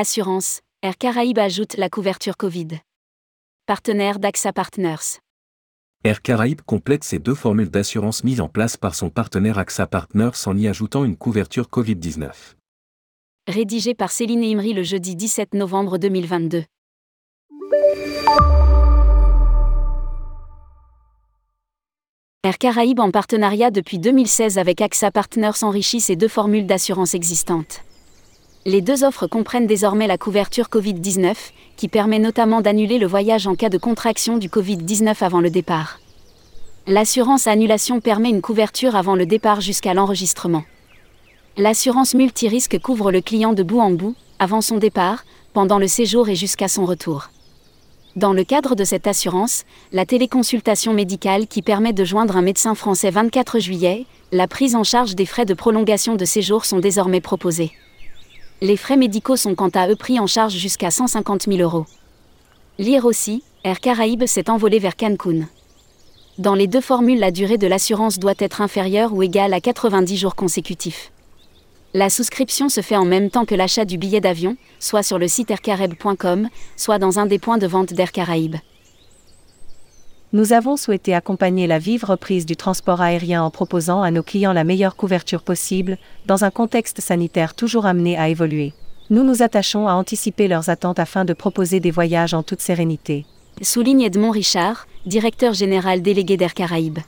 Assurance, Air Caraïbes ajoute la couverture Covid. Partenaire d'AXA Partners. Air Caraïbes complète ses deux formules d'assurance mises en place par son partenaire AXA Partners en y ajoutant une couverture Covid-19. Rédigé par Céline Imri le jeudi 17 novembre 2022. Air Caraïbes en partenariat depuis 2016 avec AXA Partners enrichit ses deux formules d'assurance existantes. Les deux offres comprennent désormais la couverture Covid-19, qui permet notamment d'annuler le voyage en cas de contraction du Covid-19 avant le départ. L'assurance annulation permet une couverture avant le départ jusqu'à l'enregistrement. L'assurance multirisque couvre le client de bout en bout, avant son départ, pendant le séjour et jusqu'à son retour. Dans le cadre de cette assurance, la téléconsultation médicale qui permet de joindre un médecin français 24 juillet, la prise en charge des frais de prolongation de séjour sont désormais proposés. Les frais médicaux sont quant à eux pris en charge jusqu'à 150 000 euros. Lire aussi, Air Caraïbes s'est envolé vers Cancun. Dans les deux formules, la durée de l'assurance doit être inférieure ou égale à 90 jours consécutifs. La souscription se fait en même temps que l'achat du billet d'avion, soit sur le site aircareb.com, soit dans un des points de vente d'Air Caraïbes. Nous avons souhaité accompagner la vive reprise du transport aérien en proposant à nos clients la meilleure couverture possible, dans un contexte sanitaire toujours amené à évoluer. Nous nous attachons à anticiper leurs attentes afin de proposer des voyages en toute sérénité. Souligne Edmond Richard, directeur général délégué d'Air Caraïbes.